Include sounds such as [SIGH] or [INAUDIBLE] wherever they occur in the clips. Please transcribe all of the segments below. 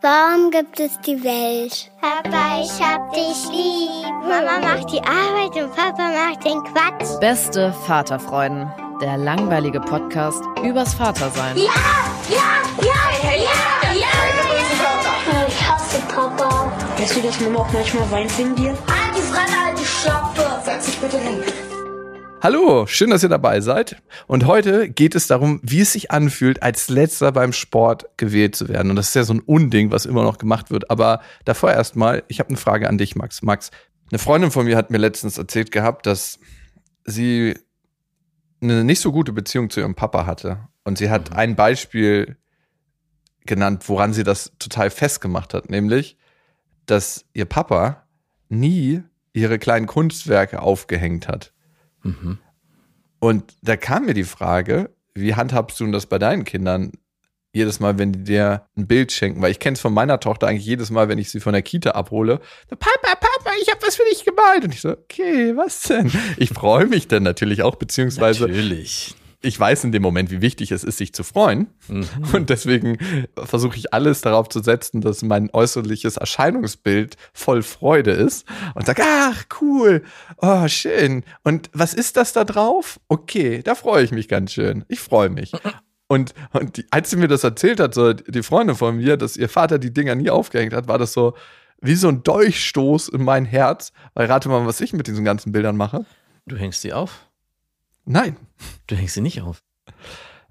Warum gibt es die Welt? Papa, ich hab dich lieb. Mama macht die Arbeit und Papa macht den Quatsch. Beste Vaterfreuden. Der langweilige Podcast übers Vatersein. Ja, ja, ja, ja, ja, ja. Ich hasse Papa. Weißt du, dass Mama auch manchmal weint wegen dir? Halt die Fremde, halt die Schöpfe. Setz dich bitte hin. Hallo, schön, dass ihr dabei seid. Und heute geht es darum, wie es sich anfühlt, als letzter beim Sport gewählt zu werden. Und das ist ja so ein Unding, was immer noch gemacht wird. Aber davor erstmal, ich habe eine Frage an dich, Max. Max, eine Freundin von mir hat mir letztens erzählt gehabt, dass sie eine nicht so gute Beziehung zu ihrem Papa hatte. Und sie hat mhm. ein Beispiel genannt, woran sie das total festgemacht hat, nämlich, dass ihr Papa nie ihre kleinen Kunstwerke aufgehängt hat. Mhm. Und da kam mir die Frage, wie handhabst du das bei deinen Kindern? Jedes Mal, wenn die dir ein Bild schenken, weil ich kenne es von meiner Tochter eigentlich jedes Mal, wenn ich sie von der Kita abhole. Papa, Papa, ich habe was für dich gemalt. Und ich so, okay, was denn? Ich freue mich dann natürlich auch, beziehungsweise. Natürlich ich weiß in dem Moment, wie wichtig es ist, sich zu freuen. Mhm. Und deswegen versuche ich alles darauf zu setzen, dass mein äußerliches Erscheinungsbild voll Freude ist. Und sage, ach, cool, oh, schön. Und was ist das da drauf? Okay, da freue ich mich ganz schön. Ich freue mich. Und, und die, als sie mir das erzählt hat, so die Freundin von mir, dass ihr Vater die Dinger nie aufgehängt hat, war das so wie so ein Dolchstoß in mein Herz. Weil rate mal, was ich mit diesen ganzen Bildern mache. Du hängst sie auf? Nein. Du hängst sie nicht auf.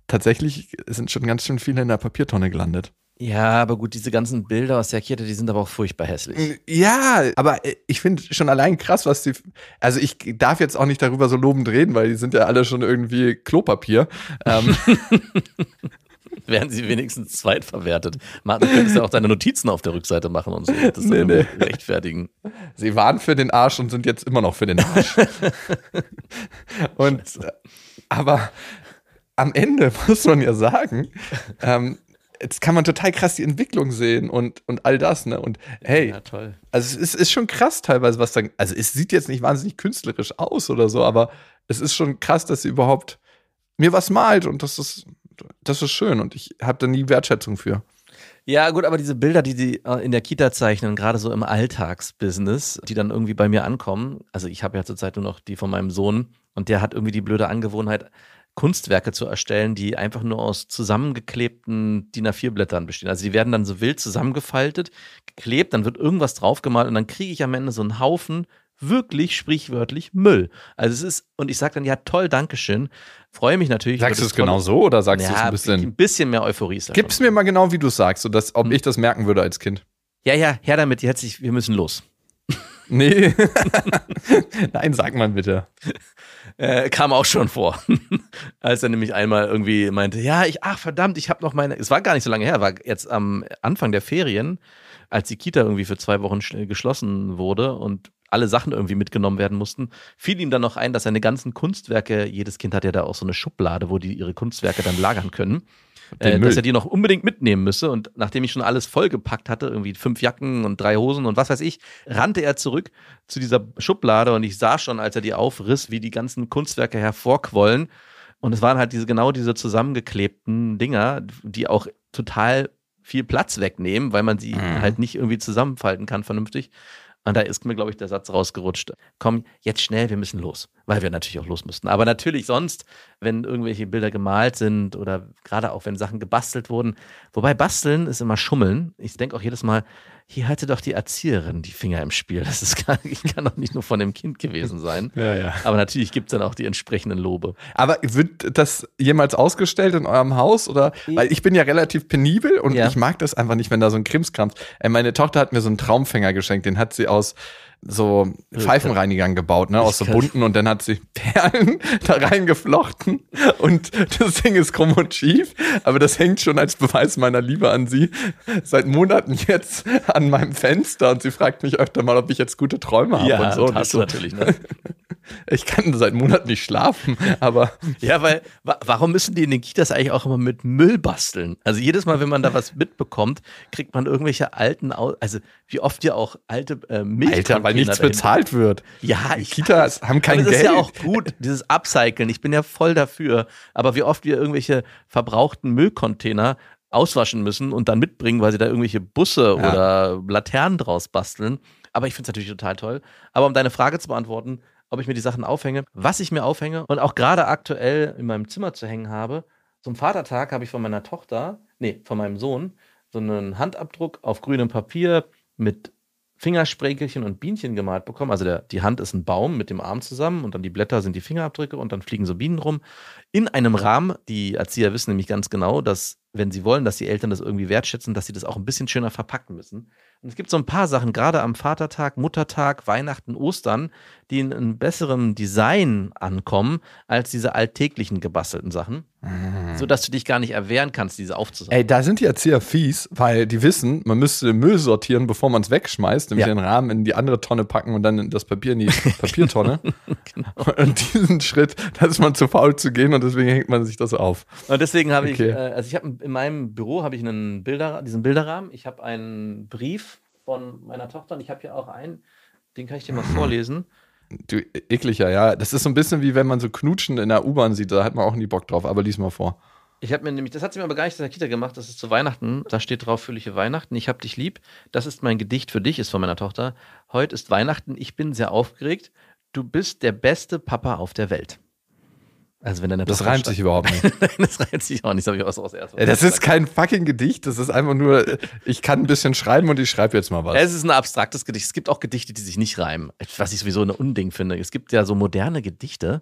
Tatsächlich sind schon ganz schön viele in der Papiertonne gelandet. Ja, aber gut, diese ganzen Bilder aus der Kirche, die sind aber auch furchtbar hässlich. Ja, aber ich finde schon allein krass, was die. Also ich darf jetzt auch nicht darüber so lobend reden, weil die sind ja alle schon irgendwie Klopapier. Ähm. [LAUGHS] [LAUGHS] Werden sie wenigstens zweitverwertet. Martin, du könntest ja auch deine Notizen auf der Rückseite machen und so. Das nee, nee. rechtfertigen. Sie waren für den Arsch und sind jetzt immer noch für den Arsch. [LAUGHS] und aber am Ende [LAUGHS] muss man ja sagen, ähm, jetzt kann man total krass die Entwicklung sehen und, und all das, ne? Und hey, ja, toll. also es ist, ist schon krass teilweise, was dann, also es sieht jetzt nicht wahnsinnig künstlerisch aus oder so, aber es ist schon krass, dass sie überhaupt mir was malt und das ist, das ist schön und ich habe da nie Wertschätzung für. Ja, gut, aber diese Bilder, die sie äh, in der Kita zeichnen, gerade so im Alltagsbusiness, die dann irgendwie bei mir ankommen, also ich habe ja zurzeit nur noch die von meinem Sohn und der hat irgendwie die blöde Angewohnheit, Kunstwerke zu erstellen, die einfach nur aus zusammengeklebten DIN A4-Blättern bestehen. Also die werden dann so wild zusammengefaltet, geklebt, dann wird irgendwas draufgemalt und dann kriege ich am Ende so einen Haufen wirklich sprichwörtlich Müll. Also es ist, und ich sage dann, ja toll, Dankeschön. Freue mich natürlich. Sagst du es genau so oder sagst ja, du es ein bisschen? Ein bisschen mehr Euphorie. Gib es mir mal genau, wie du sagst, so dass, ob hm. ich das merken würde als Kind. Ja, ja, her damit, jetzt, ich, wir müssen los. Nee. [LAUGHS] Nein, sag mal bitte. [LAUGHS] Äh, kam auch schon vor. [LAUGHS] Als er nämlich einmal irgendwie meinte, ja, ich, ach verdammt, ich habe noch meine, es war gar nicht so lange her, war jetzt am Anfang der Ferien, als die Kita irgendwie für zwei Wochen geschlossen wurde und alle Sachen irgendwie mitgenommen werden mussten, fiel ihm dann noch ein, dass seine ganzen Kunstwerke, jedes Kind hat ja da auch so eine Schublade, wo die ihre Kunstwerke dann lagern können, äh, dass er die noch unbedingt mitnehmen müsse. Und nachdem ich schon alles vollgepackt hatte, irgendwie fünf Jacken und drei Hosen und was weiß ich, rannte er zurück zu dieser Schublade und ich sah schon, als er die aufriss, wie die ganzen Kunstwerke hervorquollen. Und es waren halt diese genau diese zusammengeklebten Dinger, die auch total viel Platz wegnehmen, weil man sie mhm. halt nicht irgendwie zusammenfalten kann vernünftig. Und da ist mir, glaube ich, der Satz rausgerutscht. Komm, jetzt schnell, wir müssen los. weil wir natürlich auch los müssten. Aber natürlich sonst, wenn irgendwelche Bilder gemalt sind oder gerade auch wenn Sachen gebastelt wurden. Wobei basteln ist immer Schummeln. Ich denke auch jedes Mal, hier hatte doch die Erzieherin die Finger im Spiel. Das ist gar, kann doch nicht nur von dem Kind gewesen sein. [LAUGHS] Ja, ja. Aber natürlich gibt es dann auch die entsprechenden Lobe. Aber wird das jemals ausgestellt in eurem Haus? Oder? Weil ich bin ja relativ penibel und Ja. ich mag das einfach nicht, wenn da so ein Krimskrams. Äh, meine Tochter hat mir so einen Traumfänger geschenkt, den hat sie aus so Pfeifenreinigern gebaut, ne, aus so bunten und dann hat sie [LAUGHS] Perlen da reingeflochten und das Ding ist krumm und schief, aber das hängt schon als Beweis meiner Liebe an sie seit Monaten jetzt an meinem Fenster und sie fragt mich öfter mal, ob ich jetzt gute Träume habe und so. Ich hast du natürlich. Ne? Ich kann seit Monaten nicht schlafen, aber Ja, weil wa warum müssen die in den Kitas eigentlich auch immer mit Müll basteln? Also jedes Mal, wenn man da was mitbekommt, kriegt man irgendwelche alten, also wie oft ja auch alte äh, Milch Alter, weil nichts bezahlt wird. Ja, Die ich Kitas haben kein aber das Geld. ist ja auch gut, dieses Upcyclen. Ich bin ja voll dafür. Aber wie oft wir irgendwelche verbrauchten Müllcontainer auswaschen müssen und dann mitbringen, weil sie da irgendwelche Busse Ja. oder Laternen draus basteln. Aber ich finde es natürlich total toll. Aber um deine Frage zu beantworten, ob ich mir die Sachen aufhänge, was ich mir aufhänge und auch gerade aktuell in meinem Zimmer zu hängen habe, zum Vatertag habe ich von meiner Tochter, nee, von meinem Sohn, so einen Handabdruck auf grünem Papier mit Fingersprenkelchen und Bienchen gemalt bekommen. Also der, die Hand ist ein Baum mit dem Arm zusammen und dann die Blätter sind die Fingerabdrücke und dann fliegen so Bienen rum. In einem Rahmen, die Erzieher wissen nämlich ganz genau, dass wenn sie wollen, dass die Eltern das irgendwie wertschätzen, dass sie das auch ein bisschen schöner verpacken müssen. Und es gibt so ein paar Sachen, gerade am Vatertag, Muttertag, Weihnachten, Ostern, die in einem besseren Design ankommen als diese alltäglichen gebastelten Sachen, sodass du dich gar nicht erwehren kannst, diese aufzusammeln. Ey, da sind die Erzieher fies, weil die wissen, man müsste Müll sortieren, bevor man es wegschmeißt, nämlich Ja. den Rahmen in die andere Tonne packen und dann das Papier in die [LAUGHS] Papiertonne. Genau. Und diesen Schritt, da ist man zu faul zu gehen und deswegen hängt man sich das auf. Und deswegen habe Okay. ich, äh, also ich habe in meinem Büro habe ich einen Bilder, diesen Bilderrahmen. Ich habe einen Brief von meiner Tochter und ich habe hier auch einen, den kann ich dir mal vorlesen. Du, ekliger, ja. Das ist so ein bisschen wie wenn man so Knutschen in der U-Bahn sieht, da hat man auch nie Bock drauf, aber lies mal vor. Ich habe mir nämlich, das hat sie mir aber gar nicht in der Kita gemacht, das ist zu Weihnachten. Da steht drauf, fröhliche Weihnachten, ich hab dich lieb. Das ist mein Gedicht für dich, ist von meiner Tochter. Heute ist Weihnachten, ich bin sehr aufgeregt. Du bist der beste Papa auf der Welt. Also wenn deine Das reimt sich überhaupt [LAUGHS] nicht. Das reimt sich auch nicht, das habe ich auch aus erst. Das ist kein fucking Gedicht, das ist einfach nur, ich kann ein bisschen schreiben und ich schreibe jetzt mal was. Es ist ein abstraktes Gedicht. Es gibt auch Gedichte, die sich nicht reimen. Was ich sowieso ein Unding finde. Es gibt ja so moderne Gedichte,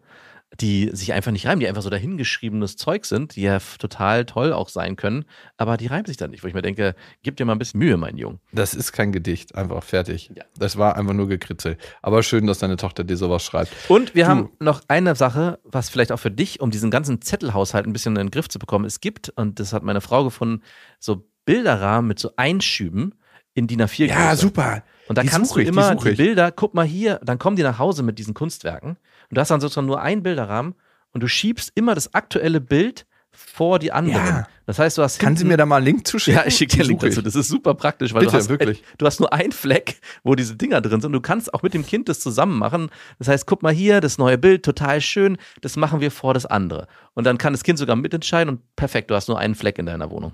die sich einfach nicht reimen, die einfach so dahingeschriebenes Zeug sind, die ja total toll auch sein können, aber die reimen sich dann nicht, wo ich mir denke, gib dir mal ein bisschen Mühe, mein Junge. Das ist kein Gedicht, einfach fertig. Ja. Das war einfach nur gekritzelt. Aber schön, dass deine Tochter dir sowas schreibt. Und wir Du. haben noch eine Sache, was vielleicht auch für dich, um diesen ganzen Zettelhaushalt ein bisschen in den Griff zu bekommen. Es gibt, und das hat meine Frau gefunden, so Bilderrahmen mit so Einschüben in DIN A4 Ja, Größe. super. Und da Die kannst du ich, die immer die, ich. Bilder, guck mal hier, dann kommen die nach Hause mit diesen Kunstwerken. Und du hast dann sozusagen nur einen Bilderrahmen und du schiebst immer das aktuelle Bild vor die anderen. Ja. Das heißt, du hast. Kann sie mir da mal einen Link zuschicken? ja, ich schicke dir einen Link dazu. Das ist super praktisch, weil Bitte, du hast wirklich. du hast nur einen Fleck, wo diese Dinger drin sind. Du kannst auch mit dem Kind das zusammen machen. Das heißt, guck mal hier, das neue Bild, total schön. Das machen wir vor das andere. Und dann kann das Kind sogar mitentscheiden und perfekt, du hast nur einen Fleck in deiner Wohnung.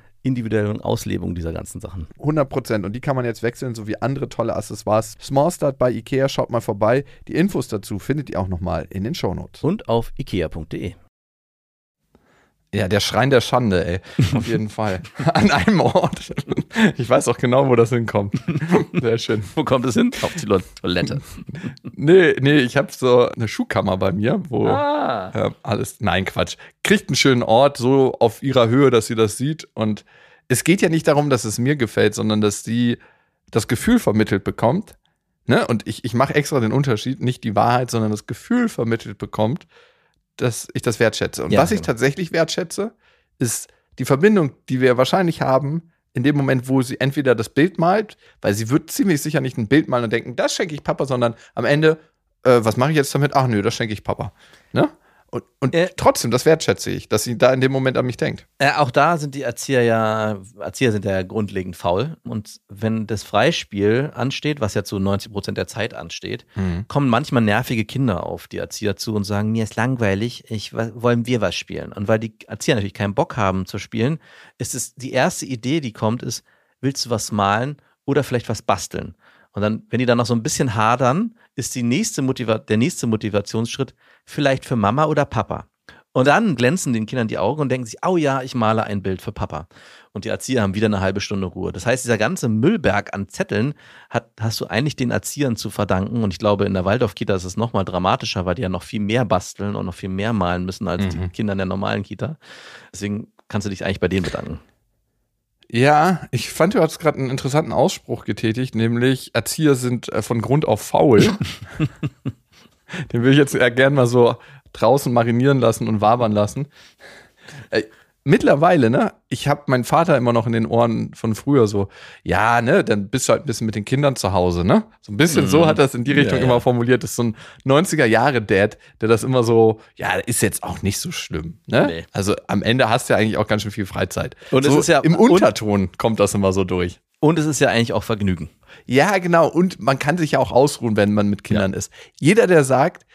individuellen Auslebung dieser ganzen Sachen. 100 Prozent. Und die kann man jetzt wechseln, sowie andere tolle Accessoires. Small Start bei Ikea, schaut mal vorbei. Die Infos dazu findet ihr auch nochmal in den Shownotes. Und auf ikea.de. Ja, der Schrein der Schande, ey. [LAUGHS] Auf jeden Fall. [LAUGHS] An einem Ort. Ich weiß auch genau, wo das hinkommt. [LAUGHS] Sehr schön. Wo kommt es hin? Auf die Toilette. Nee, nee, ich habe so eine Schuhkammer bei mir, wo Ah. ja, alles. Nein, Quatsch. Kriegt einen schönen Ort, so auf ihrer Höhe, dass sie das sieht. Und es geht ja nicht darum, dass es mir gefällt, sondern dass sie das Gefühl vermittelt bekommt. Ne? Und ich, ich mache extra den Unterschied, nicht die Wahrheit, sondern das Gefühl vermittelt bekommt, dass ich das wertschätze. Und Ja, was ich genau. tatsächlich wertschätze, ist die Verbindung, die wir wahrscheinlich haben, in dem Moment, wo sie entweder das Bild malt, weil sie wird ziemlich sicher nicht ein Bild malen und denken, das schenke ich Papa, sondern am Ende, äh, was mache ich jetzt damit? Ach nö, das schenke ich Papa. Ne? Und, und Äh. trotzdem, das wertschätze ich, dass sie da in dem Moment an mich denkt. Äh, auch da sind die Erzieher ja, Erzieher sind ja grundlegend faul. Und wenn das Freispiel ansteht, was ja zu 90 Prozent der Zeit ansteht, kommen manchmal nervige Kinder auf die Erzieher zu und sagen, mir ist langweilig, ich wollen wir was spielen. Und weil die Erzieher natürlich keinen Bock haben zu spielen, ist es die erste Idee, die kommt, ist, willst du was malen oder vielleicht was basteln? Und dann, wenn die dann noch so ein bisschen hadern, ist die nächste Motiva der nächste Motivationsschritt vielleicht für Mama oder Papa. Und dann glänzen den Kindern die Augen und denken sich, oh ja, ich male ein Bild für Papa. Und die Erzieher haben wieder eine halbe Stunde Ruhe. Das heißt, dieser ganze Müllberg an Zetteln hat, hast du eigentlich den Erziehern zu verdanken. Und ich glaube, in der Waldorf-Kita ist es noch mal dramatischer, weil die ja noch viel mehr basteln und noch viel mehr malen müssen als die Kinder in der normalen Kita. Deswegen kannst du dich eigentlich bei denen bedanken. Ja, ich fand, du hast gerade einen interessanten Ausspruch getätigt, nämlich Erzieher sind äh, von Grund auf faul. [LAUGHS] Den will ich jetzt eher gern mal so draußen marinieren lassen und wabern lassen. Mittlerweile, ne, ich habe meinen Vater immer noch in den Ohren von früher so, ja, ne, dann bist du halt ein bisschen mit den Kindern zu Hause, ne? So ein bisschen so hat er es in die Richtung Mhm. Ja, ja. immer formuliert. Das ist so ein 90er-Jahre-Dad, der das immer so, ja, ist jetzt auch nicht so schlimm, ne? Nee. Also am Ende hast du ja eigentlich auch ganz schön viel Freizeit. Und es so ist ja- im Unterton kommt das immer so durch. Und es ist ja eigentlich auch Vergnügen. Ja, genau. Und man kann sich ja auch ausruhen, wenn man mit Kindern ist. Jeder, der sagt,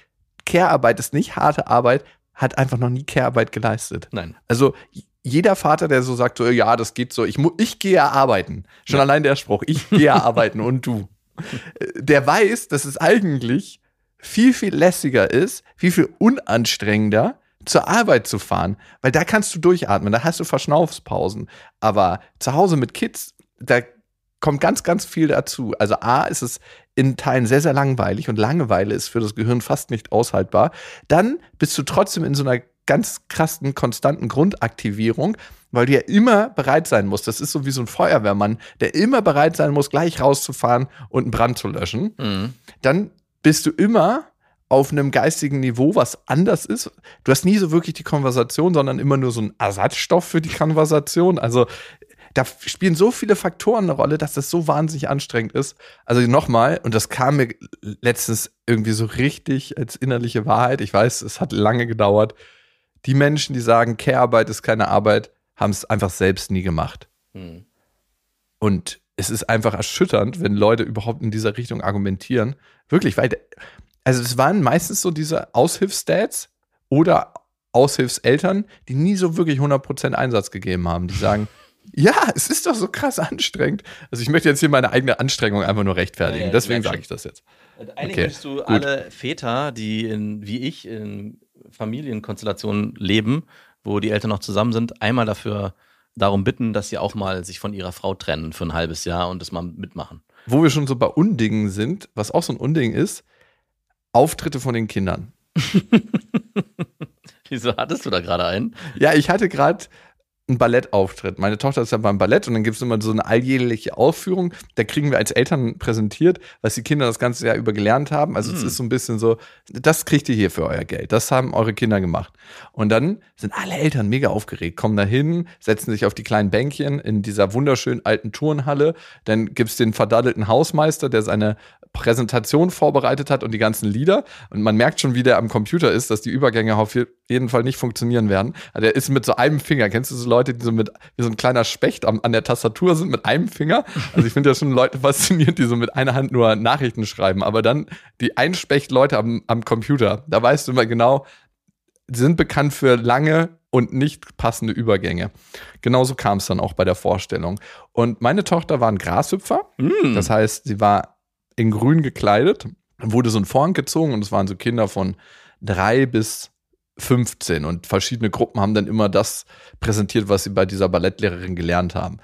Care-Arbeit ist nicht harte Arbeit, hat einfach noch nie Care-Arbeit geleistet. Nein. Also jeder Vater, der so sagt, so, ja, das geht so, ich, ich gehe ja arbeiten. Schon allein der Spruch, ich gehe ja [LAUGHS] arbeiten und du. Der weiß, dass es eigentlich viel, viel lässiger ist, viel, viel unanstrengender, zur Arbeit zu fahren, weil da kannst du durchatmen, da hast du Verschnaufspausen. Aber zu Hause mit Kids, da kommt ganz, ganz viel dazu. Also A ist es in Teilen sehr, sehr langweilig und Langeweile ist für das Gehirn fast nicht aushaltbar. Dann bist du trotzdem in so einer ganz krassen, konstanten Grundaktivierung, weil du ja immer bereit sein musst. Das ist so wie so ein Feuerwehrmann, der immer bereit sein muss, gleich rauszufahren und einen Brand zu löschen. Mhm. Dann bist du immer auf einem geistigen Niveau, was anders ist. Du hast nie so wirklich die Konversation, sondern immer nur so einen Ersatzstoff für die Konversation. Also da spielen so viele Faktoren eine Rolle, dass das so wahnsinnig anstrengend ist. Also nochmal, und das kam mir letztens irgendwie so richtig als innerliche Wahrheit. Ich weiß, es hat lange gedauert. Die Menschen, die sagen, Care-Arbeit ist keine Arbeit, haben es einfach selbst nie gemacht. Mhm. Und es ist einfach erschütternd, wenn Leute überhaupt in dieser Richtung argumentieren. Wirklich, weil, also es waren meistens so diese Aushilfsdads oder Aushilfseltern, die nie so wirklich 100% Einsatz gegeben haben. Die sagen, [LAUGHS] ja, es ist doch so krass anstrengend. Also ich möchte jetzt hier meine eigene Anstrengung einfach nur rechtfertigen. Ja, ja, Deswegen sage ich das jetzt. Eigentlich Okay, du gut. alle Väter, die in, wie ich in Familienkonstellationen leben, wo die Eltern noch zusammen sind, einmal dafür darum bitten, dass sie auch mal sich von ihrer Frau trennen für ein halbes Jahr und das mal mitmachen. Wo wir schon so bei Undingen sind, was auch so ein Unding ist, Auftritte von den Kindern. [LAUGHS] Wieso hattest du da gerade einen? Ja, ich hatte gerade einen Ballettauftritt. Meine Tochter ist ja beim Ballett und dann gibt es immer so eine alljährliche Aufführung. Da kriegen wir als Eltern präsentiert, was die Kinder das ganze Jahr über gelernt haben. Also es Hm. ist so ein bisschen so, das kriegt ihr hier für euer Geld. Das haben eure Kinder gemacht. Und dann sind alle Eltern mega aufgeregt, kommen da hin, setzen sich auf die kleinen Bänkchen in dieser wunderschönen alten Turnhalle. Dann gibt's den verdaddelten Hausmeister, der seine Präsentation vorbereitet hat und die ganzen Lieder. Und man merkt schon, wie der am Computer ist, dass die Übergänge auf jeden Fall nicht funktionieren werden. Also Der ist mit so einem Finger. Kennst du so Leute, die so mit wie so ein kleiner Specht am, an der Tastatur sind mit einem Finger? Also ich finde ja schon Leute faszinierend, die so mit einer Hand nur Nachrichten schreiben. Aber dann die Einspecht-Leute am, am Computer. Da weißt du immer genau, die sind bekannt für lange und nicht passende Übergänge. Genauso kam es dann auch bei der Vorstellung. Und meine Tochter war ein Grashüpfer. Das heißt, sie war in grün gekleidet, wurde so ein Vorhang gezogen und es waren so Kinder von drei bis 15 und verschiedene Gruppen haben dann immer das präsentiert, was sie bei dieser Ballettlehrerin gelernt haben.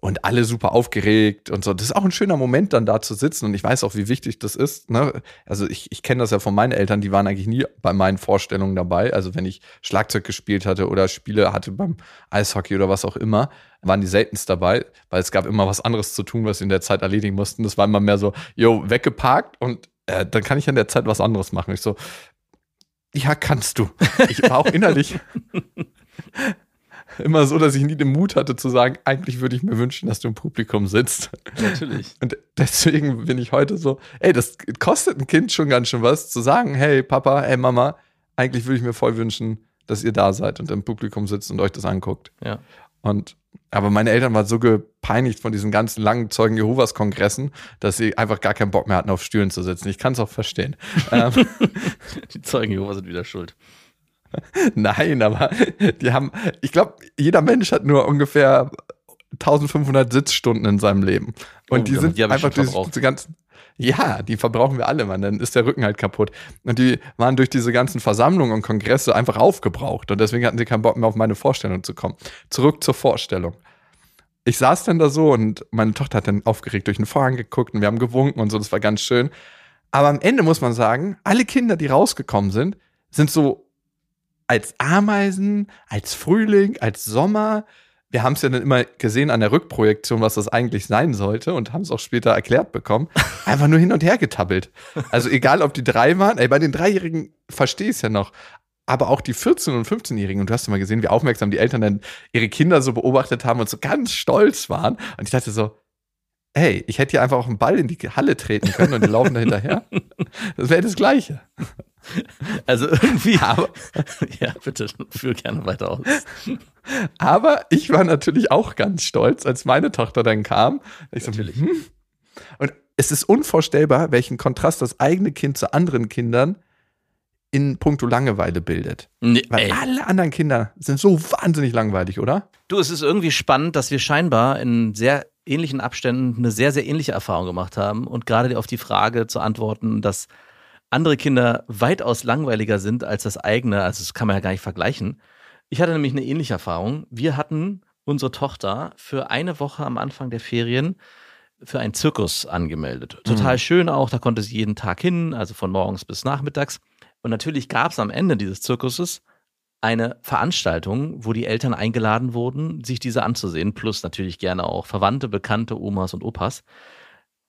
Und alle super aufgeregt und so. Das ist auch ein schöner Moment, dann da zu sitzen. Und ich weiß auch, wie wichtig das ist. Ne? Also ich, ich kenne das ja von meinen Eltern, die waren eigentlich nie bei meinen Vorstellungen dabei. Also wenn ich Schlagzeug gespielt hatte oder Spiele hatte beim Eishockey oder was auch immer, waren die seltenst dabei, weil es gab immer was anderes zu tun, was sie in der Zeit erledigen mussten. Das war immer mehr so, yo, weggeparkt und äh, dann kann ich in der Zeit was anderes machen. Ich so, ja, kannst du. Ich war auch innerlich [LAUGHS] immer so, dass ich nie den Mut hatte zu sagen, eigentlich würde ich mir wünschen, dass du im Publikum sitzt. Natürlich. Und deswegen bin ich heute so, ey, das kostet ein Kind schon ganz schön was, zu sagen, hey Papa, hey Mama, eigentlich würde ich mir voll wünschen, dass ihr da seid und im Publikum sitzt und euch das anguckt. Ja. Und aber meine Eltern waren so gepeinigt von diesen ganzen langen Zeugen Jehovas Kongressen, dass sie einfach gar keinen Bock mehr hatten, auf Stühlen zu sitzen. Ich kann es auch verstehen. [LAUGHS] ähm, Die Zeugen Jehovas sind wieder schuld. [LAUGHS] Nein, aber die haben, ich glaube, jeder Mensch hat nur ungefähr 1500 Sitzstunden in seinem Leben. Und Oh, die die sind ich einfach durch diese ganzen, ja, die verbrauchen wir alle, man, dann ist der Rücken halt kaputt. Und die waren durch diese ganzen Versammlungen und Kongresse einfach aufgebraucht. Und deswegen hatten sie keinen Bock mehr auf meine Vorstellung zu kommen. Zurück zur Vorstellung. Ich saß dann da so und meine Tochter hat dann aufgeregt durch den Vorhang geguckt und wir haben gewunken und so, das war ganz schön. Aber am Ende muss man sagen, alle Kinder, die rausgekommen sind, sind so als Ameisen, als Frühling, als Sommer. Wir haben es ja dann immer gesehen an der Rückprojektion, was das eigentlich sein sollte und haben es auch später erklärt bekommen. [LAUGHS] Einfach nur hin und her getabbelt. Also egal, ob die drei waren, ey, bei den Dreijährigen verstehe ich es ja noch. Aber auch die 14- und 15-Jährigen, und du hast ja mal gesehen, wie aufmerksam die Eltern dann ihre Kinder so beobachtet haben und so ganz stolz waren. Und ich dachte so, hey, ich hätte hier einfach auch einen Ball in die Halle treten können und die laufen da hinterher. [LAUGHS] Das wäre das Gleiche. Also irgendwie. [LAUGHS] Aber, [LAUGHS] ja, bitte, führ gerne weiter aus. Aber ich war natürlich auch ganz stolz, als meine Tochter dann kam. Ich so, Natürlich. hm. Und es ist unvorstellbar, welchen Kontrast das eigene Kind zu anderen Kindern in puncto Langeweile bildet. Nee, Weil ey. alle anderen Kinder sind so wahnsinnig langweilig, oder? Du, es ist irgendwie spannend, dass wir scheinbar in sehr ähnlichen Abständen eine sehr, sehr ähnliche Erfahrung gemacht haben und gerade auf die Frage zu antworten, dass andere Kinder weitaus langweiliger sind als das eigene, also das kann man ja gar nicht vergleichen. Ich hatte nämlich eine ähnliche Erfahrung. Wir hatten unsere Tochter für eine Woche am Anfang der Ferien für einen Zirkus angemeldet. Total schön auch, da konnte sie jeden Tag hin, also von morgens bis nachmittags. Und natürlich gab es am Ende dieses Zirkuses eine Veranstaltung, wo die Eltern eingeladen wurden, sich diese anzusehen, plus natürlich gerne auch Verwandte, Bekannte, Omas und Opas.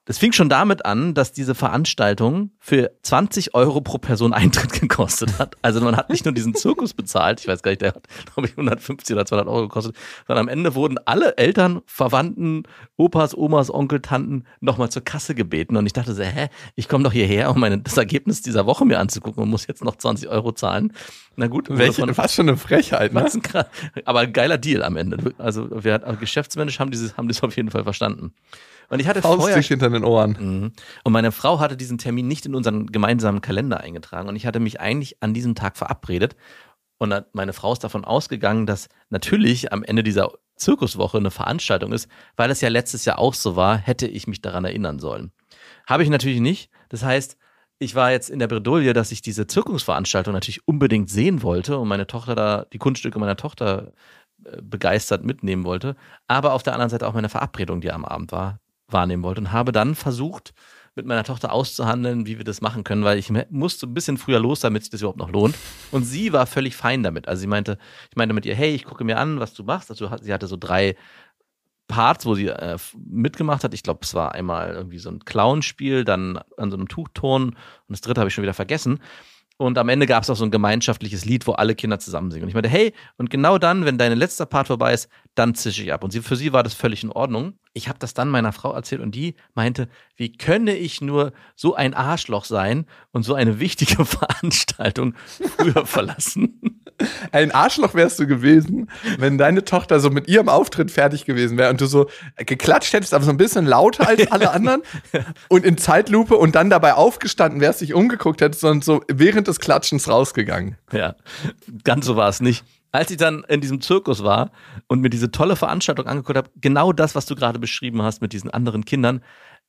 Das fing schon damit an, dass diese Veranstaltung für 20 Euro pro Person Eintritt [LAUGHS] gekostet hat. Also man hat nicht nur diesen Zirkus bezahlt, ich weiß gar nicht, der hat, glaube ich, 150 oder 200 Euro gekostet, sondern am Ende wurden alle Eltern, Verwandten, Opas, Omas, Onkel, Tanten nochmal zur Kasse gebeten. Und ich dachte so, hä, ich komme doch hierher, um meine, das Ergebnis dieser Woche mir anzugucken und muss jetzt noch 20 Euro zahlen. Na gut, Welche, von- fast schon eine Frechheit, ne? was ein aber ein geiler Deal am Ende. Also wir hat, geschäftsmännisch haben dieses haben das auf jeden Fall verstanden. Und ich hatte vorher Faustdick hinter den Ohren. Mhm. und meine Frau hatte diesen Termin nicht in unseren gemeinsamen Kalender eingetragen und ich hatte mich eigentlich an diesem Tag verabredet und meine Frau ist davon ausgegangen, dass natürlich am Ende dieser Zirkuswoche eine Veranstaltung ist, weil es ja letztes Jahr auch so war, hätte ich mich daran erinnern sollen. Habe ich natürlich nicht. Das heißt, ich war jetzt in der Bredouille, dass ich diese Zirkusveranstaltung natürlich unbedingt sehen wollte und meine Tochter da, die Kunststücke meiner Tochter äh, begeistert mitnehmen wollte, aber auf der anderen Seite auch meine Verabredung, die am Abend war, wahrnehmen wollte und habe dann versucht, mit meiner Tochter auszuhandeln, wie wir das machen können, weil ich musste ein bisschen früher los, damit sich das überhaupt noch lohnt. Und sie war völlig fein damit. Also sie meinte, ich meinte mit ihr, hey, ich gucke mir an, was du machst. Also sie hatte so drei Parts, wo sie äh, mitgemacht hat. Ich glaube, es war einmal irgendwie so ein Clownspiel, dann an so einem Tuchturnen und das dritte habe ich schon wieder vergessen. Und am Ende gab es auch so ein gemeinschaftliches Lied, wo alle Kinder zusammen singen. Und ich meinte, hey, und genau dann, wenn dein letzter Part vorbei ist, dann zische ich ab. Und sie, für sie war das völlig in Ordnung. Ich habe das dann meiner Frau erzählt und die meinte, wie könne ich nur so ein Arschloch sein und so eine wichtige [LAUGHS] Veranstaltung früher verlassen? [LAUGHS] Ein Arschloch wärst du gewesen, wenn deine Tochter so mit ihrem Auftritt fertig gewesen wäre und du so geklatscht hättest, aber so ein bisschen lauter als alle [LAUGHS] anderen und in Zeitlupe und dann dabei aufgestanden wärst, dich umgeguckt hättest und so während des Klatschens rausgegangen. Ja, ganz so war es nicht. Als ich dann in diesem Zirkus war und mir diese tolle Veranstaltung angeguckt habe, genau das, was du gerade beschrieben hast mit diesen anderen Kindern,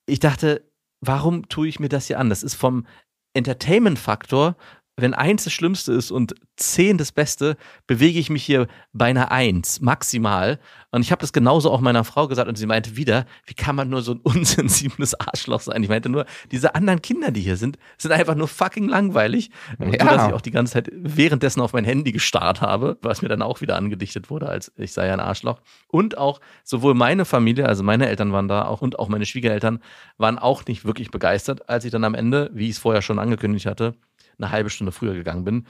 ich dachte, warum tue ich mir das hier an? Das ist vom Entertainment-Faktor wenn eins das Schlimmste ist und zehn das Beste, bewege ich mich hier bei einer Eins maximal. Und ich habe das genauso auch meiner Frau gesagt und sie meinte wieder, wie kann man nur so ein [LAUGHS] unsensibles Arschloch sein? Ich meinte nur, diese anderen Kinder, die hier sind, sind einfach nur fucking langweilig. Und Ja. so, dass ich auch die ganze Zeit währenddessen auf mein Handy gestarrt habe, was mir dann auch wieder angedichtet wurde, als ich sei ein Arschloch. Und auch sowohl meine Familie, also meine Eltern waren da auch und auch meine Schwiegereltern waren auch nicht wirklich begeistert, als ich dann am Ende, wie ich es vorher schon angekündigt hatte, eine halbe Stunde früher gegangen bin.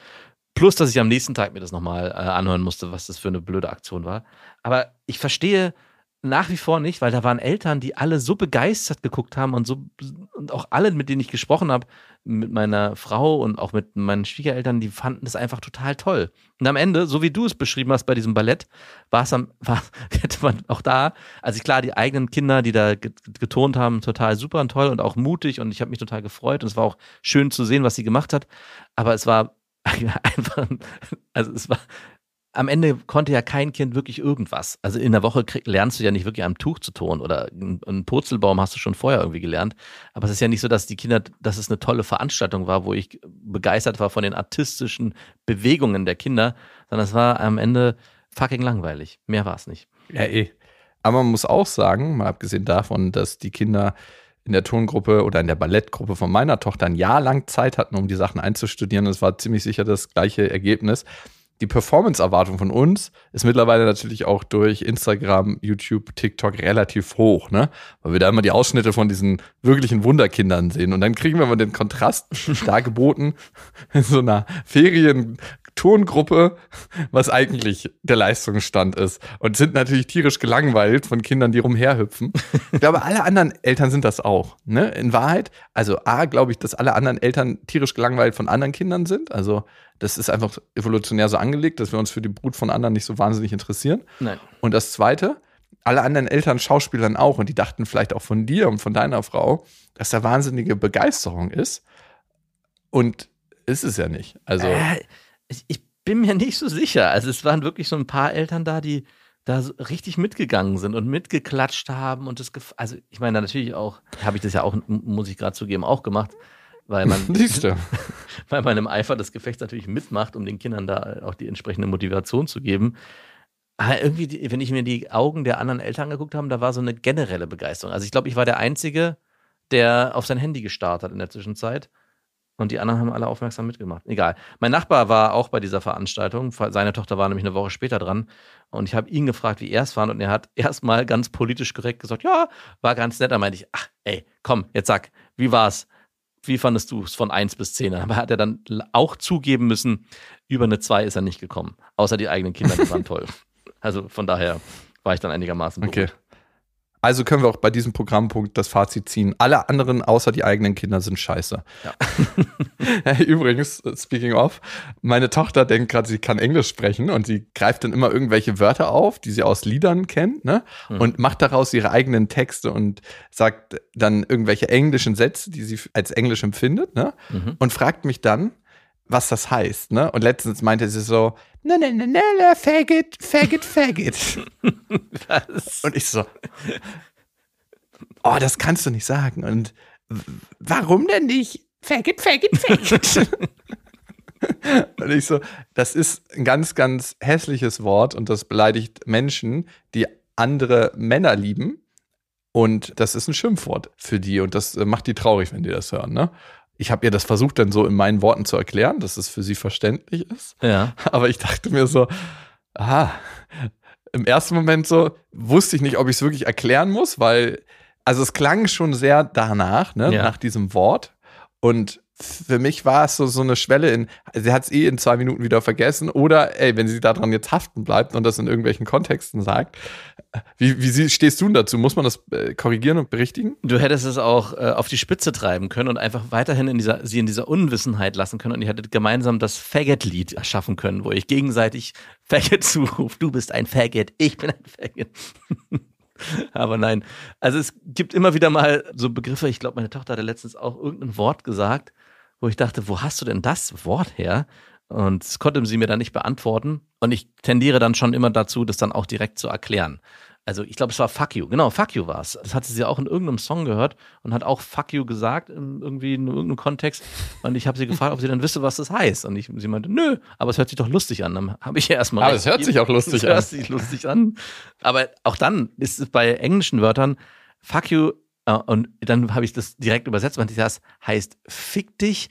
Plus, dass ich am nächsten Tag mir das nochmal äh, anhören musste, was das für eine blöde Aktion war. Aber ich verstehe nach wie vor nicht, weil da waren Eltern, die alle so begeistert geguckt haben und so und auch alle, mit denen ich gesprochen habe, mit meiner Frau und auch mit meinen Schwiegereltern, die fanden das einfach total toll. Und am Ende, so wie du es beschrieben hast bei diesem Ballett, war es am, [LAUGHS] war, hätte man auch da, also klar, die eigenen Kinder, die da get- getont haben, total super und toll und auch mutig und ich habe mich total gefreut und es war auch schön zu sehen, was sie gemacht hat. Aber es war [LAUGHS] einfach, also es war, am Ende konnte ja kein Kind wirklich irgendwas. Also in der Woche krieg, lernst du ja nicht wirklich am Tuch zu turnen oder einen Purzelbaum hast du schon vorher irgendwie gelernt. Aber es ist ja nicht so, dass die Kinder, dass es eine tolle Veranstaltung war, wo ich begeistert war von den artistischen Bewegungen der Kinder, sondern es war am Ende fucking langweilig. Mehr war es nicht. Ja, eh. Aber man muss auch sagen, mal abgesehen davon, dass die Kinder in der Tongruppe oder in der Ballettgruppe von meiner Tochter ein Jahr lang Zeit hatten, um die Sachen einzustudieren. Das war ziemlich sicher das gleiche Ergebnis. Die Performance-Erwartung von uns ist mittlerweile natürlich auch durch Instagram, YouTube, TikTok relativ hoch, ne? Weil wir da immer die Ausschnitte von diesen wirklichen Wunderkindern sehen. Und dann kriegen wir mal den Kontrast dargeboten [LAUGHS] in so einer Ferien-Turngruppe, was eigentlich der Leistungsstand ist. Und sind natürlich tierisch gelangweilt von Kindern, die rumherhüpfen. Ich glaube, alle anderen Eltern sind das auch. Ne? In Wahrheit, also A, glaube ich, dass alle anderen Eltern tierisch gelangweilt von anderen Kindern sind. Also das ist einfach evolutionär so angelegt, dass wir uns für die Brut von anderen nicht so wahnsinnig interessieren. Nein. Und das Zweite, alle anderen Eltern Schauspielern auch und die dachten vielleicht auch von dir und von deiner Frau, dass da wahnsinnige Begeisterung ist. Und ist es ja nicht. Also Äh, ich, ich bin mir nicht so sicher. Also es waren wirklich so ein paar Eltern da, die da so richtig mitgegangen sind und mitgeklatscht haben und das, also ich meine natürlich auch, habe ich das ja auch, muss ich gerade zugeben, auch gemacht, weil man, [LAUGHS] [LAUGHS] weil man im Eifer des Gefechts natürlich mitmacht, um den Kindern da auch die entsprechende Motivation zu geben. Aber irgendwie, wenn ich mir die Augen der anderen Eltern angeguckt habe, da war so eine generelle Begeisterung. Also ich glaube, ich war der Einzige, der auf sein Handy gestarrt hat in der Zwischenzeit. Und die anderen haben alle aufmerksam mitgemacht. Egal. Mein Nachbar war auch bei dieser Veranstaltung. Seine Tochter war nämlich eine Woche später dran. Und ich habe ihn gefragt, wie er es fand. Und er hat [LAUGHS] erstmal ganz politisch korrekt gesagt, ja, war ganz nett. Da meinte ich, ach, ey, komm, jetzt sag, wie war's? Wie fandest du es von 1 bis 10? Aber hat er dann auch zugeben müssen, über eine 2 ist er nicht gekommen. Außer die eigenen Kinder, die waren [LAUGHS] toll. Also von daher war ich dann einigermaßen Okay. Also können wir auch bei diesem Programmpunkt das Fazit ziehen. Alle anderen außer die eigenen Kinder sind scheiße. Ja. [LAUGHS] Übrigens, speaking of, meine Tochter denkt gerade, sie kann Englisch sprechen und sie greift dann immer irgendwelche Wörter auf, die sie aus Liedern kennt, ne? Mhm. Und macht daraus ihre eigenen Texte und sagt dann irgendwelche englischen Sätze, die sie als Englisch empfindet, ne? Mhm. Und fragt mich dann, was das heißt, ne? Und letztens meinte sie so, ne, ne, ne, ne, ne, faggot, faggot, faggot. [LAUGHS] Was? Und ich so, oh, das kannst du nicht sagen. Und warum denn nicht? Faggot, faggot, faggot. Und ich so, das ist ein ganz, ganz hässliches Wort und das beleidigt Menschen, die andere Männer lieben. Und das ist ein Schimpfwort für die und das äh, macht die traurig, wenn die das hören. Ne? Ich habe ihr das versucht, dann so in meinen Worten zu erklären, dass es für sie verständlich ist. Ja. [LAUGHS] Aber ich dachte mir so, aha, im ersten Moment so, wusste ich nicht, ob ich es wirklich erklären muss, weil, also es klang schon sehr danach, ne, Ja. nach diesem Wort. Und für mich war es so, so eine Schwelle in, sie hat es eh in zwei Minuten wieder vergessen. Oder, ey, wenn sie daran jetzt haften bleibt und das in irgendwelchen Kontexten sagt, wie, wie stehst du dazu? Muss man das äh, korrigieren und berichtigen? Du hättest es auch äh, auf die Spitze treiben können und einfach weiterhin in dieser, sie in dieser Unwissenheit lassen können und ihr hättet gemeinsam das Faggot-Lied erschaffen können, wo ich gegenseitig Faggot [LAUGHS] zurufe. Du bist ein Faggot, ich bin ein Faggot. [LAUGHS] Aber nein, also es gibt immer wieder mal so Begriffe. Ich glaube, meine Tochter hatte letztens auch irgendein Wort gesagt, wo ich dachte, wo hast du denn das Wort her? Und das konnte sie mir dann nicht beantworten. Und ich tendiere dann schon immer dazu, das dann auch direkt zu erklären. Also ich glaube, es war Fuck You. Genau, Fuck You war es. Das hatte sie auch in irgendeinem Song gehört und hat auch Fuck You gesagt, in, irgendwie in irgendeinem Kontext. Und ich habe sie gefragt, ob sie dann wüsste, was das heißt. Und ich, sie meinte, nö, aber es hört sich doch lustig an. Dann habe ich ja erstmal. Aber es hört sich auch lustig es an. hört sich lustig an. Aber auch dann ist es bei englischen Wörtern Fuck You. Äh, Und dann habe ich das direkt übersetzt, weil das heißt Fick dich.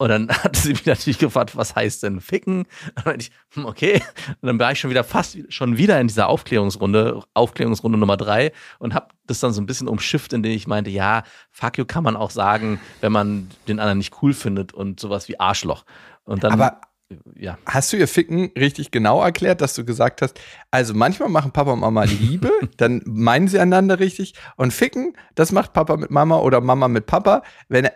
Und dann [LAUGHS] hat sie mich natürlich gefragt, was heißt denn ficken? Und dann ich, hm, okay. Und dann war ich schon wieder fast schon wieder in dieser Aufklärungsrunde, Aufklärungsrunde Nummer drei und habe das dann so ein bisschen umschifft, indem ich meinte, ja, fuck you kann man auch sagen, wenn man den anderen nicht cool findet und sowas wie Arschloch. Und dann, Aber ja. Hast du ihr Ficken richtig genau erklärt, dass du gesagt hast, also manchmal machen Papa und Mama Liebe, [LAUGHS] dann meinen sie einander richtig und Ficken, das macht Papa mit Mama oder Mama mit Papa, wenn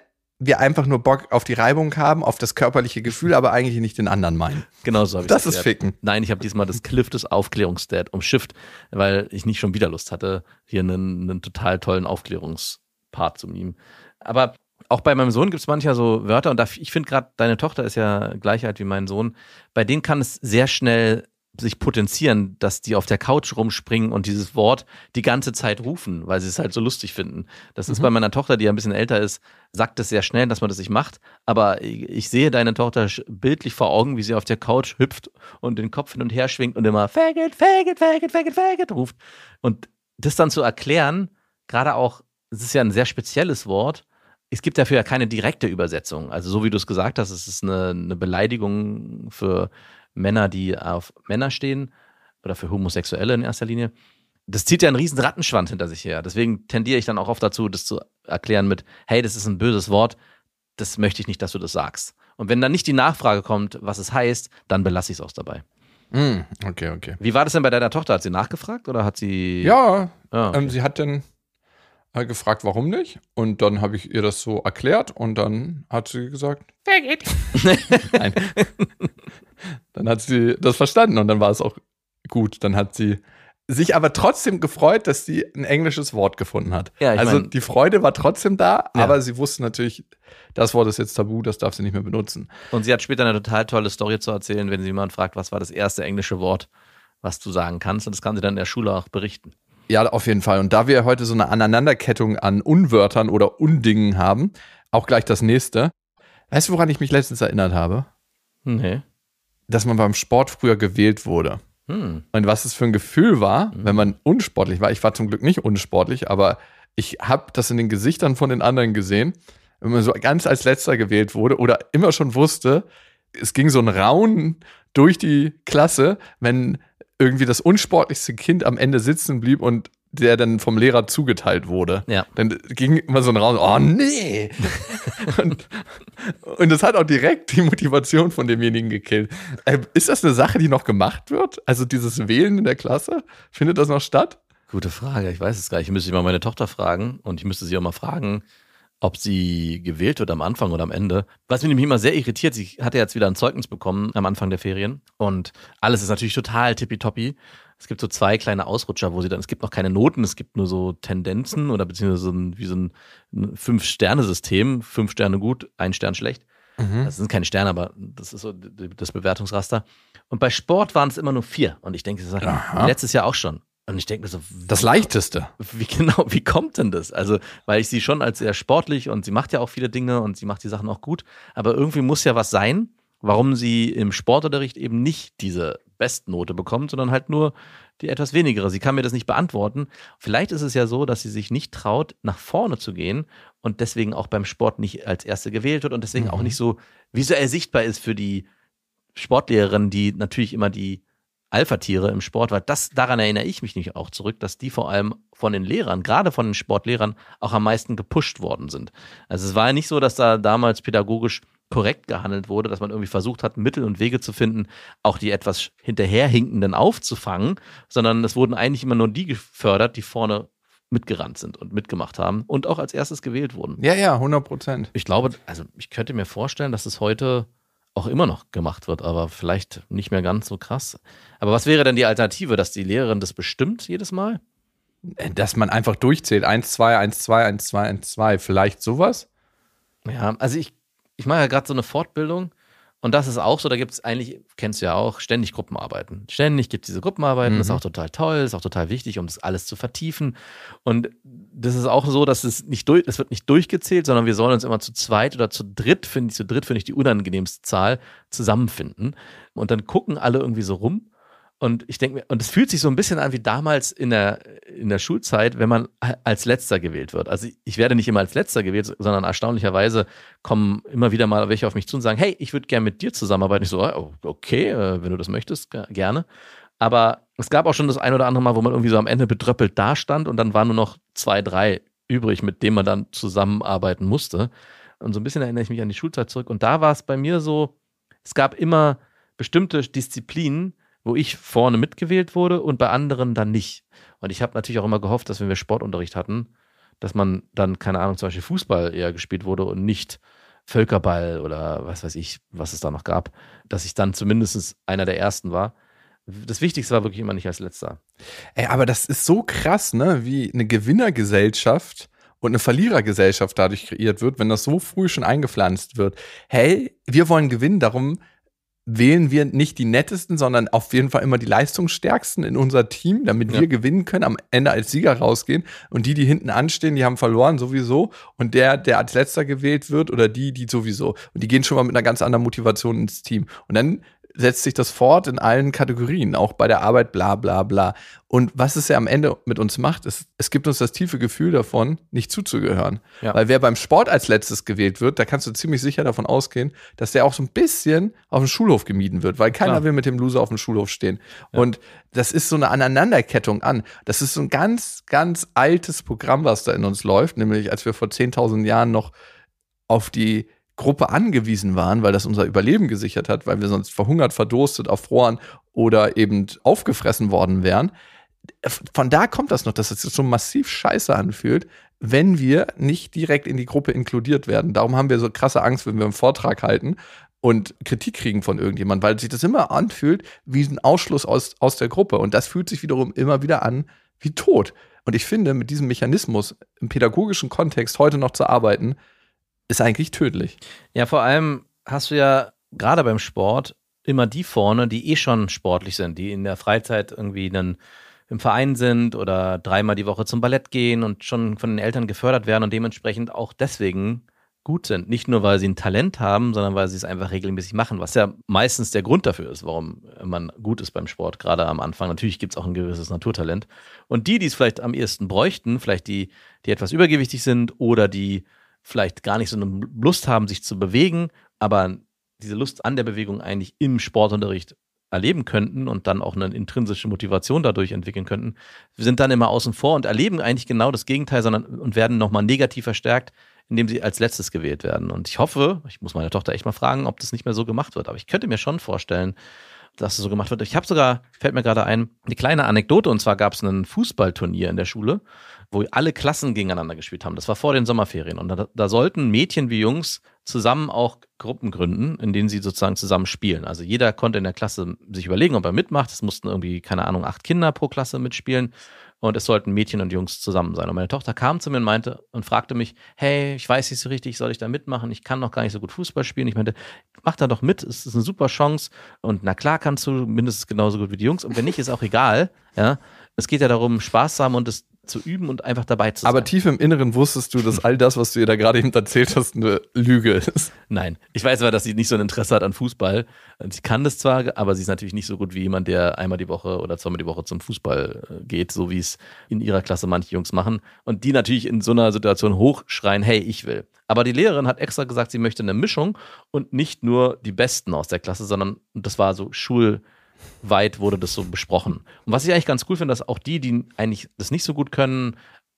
wir einfach nur Bock auf die Reibung haben, auf das körperliche Gefühl, aber eigentlich nicht den anderen meinen. Genau so habe ich Das ist. Ficken. Nein, ich habe diesmal das Cliff des Aufklärungsdad umschifft, weil ich nicht schon wieder Lust hatte, hier einen, einen total tollen Aufklärungspart zu nehmen. Aber auch bei meinem Sohn gibt es manchmal so Wörter und da, ich finde gerade, deine Tochter ist ja gleich alt wie mein Sohn. Bei denen kann es sehr schnell sich potenzieren, dass die auf der Couch rumspringen und dieses Wort die ganze Zeit rufen, weil sie es halt so lustig finden. Das ist bei meiner Tochter, die ja ein bisschen älter ist, sagt es sehr schnell, dass man das nicht macht. Aber ich sehe deine Tochter bildlich vor Augen, wie sie auf der Couch hüpft und den Kopf hin und her schwingt und immer Faggot, Faggot, Faggot, Faggot, Faggot ruft. Und das dann zu erklären, gerade auch, es ist ja ein sehr spezielles Wort, es gibt dafür ja keine direkte Übersetzung. Also so wie du es gesagt hast, es ist eine, eine Beleidigung für Männer, die auf Männer stehen oder für Homosexuelle in erster Linie. Das zieht ja einen riesen Rattenschwanz hinter sich her. Deswegen tendiere ich dann auch oft dazu, das zu erklären mit, hey, das ist ein böses Wort, das möchte ich nicht, dass du das sagst. Und wenn dann nicht die Nachfrage kommt, was es heißt, dann belasse ich es auch dabei. Hm, okay, okay. Wie war das denn bei deiner Tochter? Hat sie nachgefragt oder hat sie. Ja, Ah, okay. ähm, sie hat dann gefragt, warum nicht. Und dann habe ich ihr das so erklärt und dann hat sie gesagt, [LAUGHS] Nein. dann hat sie das verstanden und dann war es auch gut. Dann hat sie sich aber trotzdem gefreut, dass sie ein englisches Wort gefunden hat. Ja, also mein- die Freude war trotzdem da, Ja. aber sie wusste natürlich, das Wort ist jetzt tabu, das darf sie nicht mehr benutzen. Und sie hat später eine total tolle Story zu erzählen, wenn sie jemand fragt, was war das erste englische Wort, was du sagen kannst. Und das kann sie dann in der Schule auch berichten. Ja, auf jeden Fall. Und da wir heute so eine Aneinanderkettung an Unwörtern oder Undingen haben, auch gleich das nächste. Weißt du, woran ich mich letztens erinnert habe? Nee. Dass man beim Sport früher gewählt wurde. Hm. Und was es für ein Gefühl war, wenn man unsportlich war. Ich war zum Glück nicht unsportlich, aber ich habe das in den Gesichtern von den anderen gesehen, wenn man so ganz als letzter gewählt wurde oder immer schon wusste, es ging so ein Raunen durch die Klasse, wenn irgendwie das unsportlichste Kind am Ende sitzen blieb und der dann vom Lehrer zugeteilt wurde. Ja. Dann ging immer so ein Raum, oh nee. [LAUGHS] und, und das hat auch direkt die Motivation von demjenigen gekillt. Äh, Ist das eine Sache, die noch gemacht wird? Also dieses Wählen in der Klasse? Findet das noch statt? Gute Frage. Ich weiß es gar nicht. Ich müsste mal meine Tochter fragen und ich müsste sie auch mal fragen, ob sie gewählt wird am Anfang oder am Ende. Was mich nämlich immer sehr irritiert, sie hatte jetzt wieder ein Zeugnis bekommen am Anfang der Ferien und alles ist natürlich total tippitoppi. Es gibt so zwei kleine Ausrutscher, wo sie dann, es gibt noch keine Noten, es gibt nur so Tendenzen oder beziehungsweise so ein, wie so ein, Fünf-Sterne-System. Fünf Sterne gut, ein Stern schlecht. Das sind keine Sterne, aber das ist so das Bewertungsraster. Und bei Sport waren es immer nur vier. Und ich denke, letztes Jahr auch schon. Und ich denke mir so, Das Leichteste. wie genau, wie kommt denn das? Also, weil ich sie schon als sehr sportlich und sie macht ja auch viele Dinge und sie macht die Sachen auch gut, aber irgendwie muss ja was sein, warum sie im Sportunterricht eben nicht diese Bestnote bekommt, sondern halt nur die etwas wenigere. Sie kann mir das nicht beantworten. Vielleicht ist es ja so, dass sie sich nicht traut, nach vorne zu gehen und deswegen auch beim Sport nicht als Erste gewählt wird und deswegen auch nicht so visuell sichtbar ist für die Sportlehrerin, die natürlich immer die Alpha-Tiere im Sport, weil das, daran erinnere ich mich nicht auch zurück, dass die vor allem von den Lehrern, gerade von den Sportlehrern, auch am meisten gepusht worden sind. Also es war ja nicht so, dass da damals pädagogisch korrekt gehandelt wurde, dass man irgendwie versucht hat, Mittel und Wege zu finden, auch die etwas hinterherhinkenden aufzufangen, sondern es wurden eigentlich immer nur die gefördert, die vorne mitgerannt sind und mitgemacht haben und auch als erstes gewählt wurden. Ja, ja, 100 Prozent. Ich glaube, also ich könnte mir vorstellen, dass es heute auch immer noch gemacht wird, aber vielleicht nicht mehr ganz so krass. Aber was wäre denn die Alternative, dass die Lehrerin das bestimmt jedes Mal? Dass man einfach durchzählt. 1, 2, 1, 2, 1, 2, 1, 2. Vielleicht sowas? Ja, also ich, ich mache ja gerade so eine Fortbildung Und das ist auch so, da gibt es eigentlich, kennst du ja auch, ständig Gruppenarbeiten. Ständig gibt es diese Gruppenarbeiten, das ist Mhm. auch total toll, ist auch total wichtig, um das alles zu vertiefen. Und das ist auch so, dass es nicht durch, das wird nicht durchgezählt, sondern wir sollen uns immer zu zweit oder zu dritt, finde ich, zu dritt finde ich die unangenehmste Zahl, zusammenfinden. Und dann gucken alle irgendwie so rum. Und ich denke mir, und es fühlt sich so ein bisschen an wie damals in der, in der Schulzeit, wenn man als Letzter gewählt wird. Also ich werde nicht immer als Letzter gewählt, sondern erstaunlicherweise kommen immer wieder mal welche auf mich zu und sagen, hey, ich würde gerne mit dir zusammenarbeiten. Ich so, oh, okay, äh, wenn du das möchtest, ge- gerne. Aber es gab auch schon das ein oder andere Mal, wo man irgendwie so am Ende bedröppelt dastand und dann waren nur noch zwei, drei übrig, mit denen man dann zusammenarbeiten musste. Und so ein bisschen erinnere ich mich an die Schulzeit zurück. Und da war es bei mir so, es gab immer bestimmte Disziplinen, wo ich vorne mitgewählt wurde und bei anderen dann nicht. Und ich habe natürlich auch immer gehofft, dass wenn wir Sportunterricht hatten, dass man dann, keine Ahnung, zum Beispiel Fußball eher gespielt wurde und nicht Völkerball oder was weiß ich, was es da noch gab, dass ich dann zumindest einer der Ersten war. Das Wichtigste war wirklich immer nicht als Letzter. Ey, aber das ist so krass, ne, wie eine Gewinnergesellschaft und eine Verlierergesellschaft dadurch kreiert wird, wenn das so früh schon eingepflanzt wird. Hey, wir wollen gewinnen, darum wählen wir nicht die nettesten, sondern auf jeden Fall immer die leistungsstärksten in unser Team, damit Ja. wir gewinnen können, am Ende als Sieger rausgehen. Und die, die hinten anstehen, die haben verloren sowieso. Und der, der als letzter gewählt wird oder die, die sowieso. Und die gehen schon mal mit einer ganz anderen Motivation ins Team. Und dann setzt sich das fort in allen Kategorien, auch bei der Arbeit, bla bla bla. Und was es ja am Ende mit uns macht, ist, es gibt uns das tiefe Gefühl davon, nicht zuzugehören. Ja. Weil wer beim Sport als letztes gewählt wird, da kannst du ziemlich sicher davon ausgehen, dass der auch so ein bisschen auf dem Schulhof gemieden wird, weil keiner Klar. will mit dem Loser auf dem Schulhof stehen. Und das ist so eine Aneinanderkettung an. Das ist so ein ganz, ganz altes Programm, was da in uns läuft, nämlich als wir vor 10.000 Jahren noch auf die Gruppe angewiesen waren, weil das unser Überleben gesichert hat, weil wir sonst verhungert, verdurstet, erfroren oder eben aufgefressen worden wären. Von da kommt das noch, dass es sich so massiv scheiße anfühlt, wenn wir nicht direkt in die Gruppe inkludiert werden. Darum haben wir so krasse Angst, wenn wir einen Vortrag halten und Kritik kriegen von irgendjemandem, weil sich das immer anfühlt wie ein Ausschluss aus, aus der Gruppe. Und das fühlt sich wiederum immer wieder an wie Tod. Und ich finde, mit diesem Mechanismus im pädagogischen Kontext heute noch zu arbeiten, ist eigentlich tödlich. Ja, vor allem hast du ja gerade beim Sport immer die vorne, die eh schon sportlich sind, die in der Freizeit irgendwie dann im Verein sind oder dreimal die Woche zum Ballett gehen und schon von den Eltern gefördert werden und dementsprechend auch deswegen gut sind. Nicht nur, weil sie ein Talent haben, sondern weil sie es einfach regelmäßig machen, was ja meistens der Grund dafür ist, warum man gut ist beim Sport, gerade am Anfang. Natürlich gibt es auch ein gewisses Naturtalent. Und die, die es vielleicht am ehesten bräuchten, vielleicht die, die etwas übergewichtig sind oder die vielleicht gar nicht so eine Lust haben, sich zu bewegen, aber diese Lust an der Bewegung eigentlich im Sportunterricht erleben könnten und dann auch eine intrinsische Motivation dadurch entwickeln könnten, sind dann immer außen vor und erleben eigentlich genau das Gegenteil, sondern und werden nochmal negativ verstärkt, indem sie als letztes gewählt werden. Und ich hoffe, ich muss meine Tochter echt mal fragen, ob das nicht mehr so gemacht wird. Aber ich könnte mir schon vorstellen, dass es so gemacht wird. Ich habe sogar, fällt mir gerade ein, eine kleine Anekdote. Und zwar gab es ein Fußballturnier in der Schule, wo alle Klassen gegeneinander gespielt haben. Das war vor den Sommerferien. Und da, da sollten Mädchen wie Jungs zusammen auch Gruppen gründen, in denen sie sozusagen zusammen spielen. Also jeder konnte in der Klasse sich überlegen, ob er mitmacht. Es mussten irgendwie, keine Ahnung, acht Kinder pro Klasse mitspielen. Und es sollten Mädchen und Jungs zusammen sein. Und meine Tochter kam zu mir und meinte und fragte mich, hey, ich weiß nicht so richtig, soll ich da mitmachen? Ich kann noch gar nicht so gut Fußball spielen. Ich meinte, mach da doch mit, es ist eine super Chance. Und na klar kannst du mindestens genauso gut wie die Jungs. Und wenn nicht, ist auch egal. Ja, es geht ja darum, Spaß zu haben und es zu üben und einfach dabei zu sein. Aber tief im Inneren wusstest du, dass all das, was du ihr da gerade eben erzählt hast, eine Lüge ist. Nein, ich weiß aber, dass sie nicht so ein Interesse hat an Fußball. Sie kann das zwar, aber sie ist natürlich nicht so gut wie jemand, der einmal die Woche oder zweimal die Woche zum Fußball äh, geht, so wie es in ihrer Klasse manche Jungs machen. Und die natürlich in so einer Situation hochschreien, hey, ich will. Aber die Lehrerin hat extra gesagt, sie möchte eine Mischung und nicht nur die Besten aus der Klasse, sondern das war so schulweit wurde das so besprochen. Und was ich eigentlich ganz cool finde, dass auch die, die eigentlich das nicht so gut können,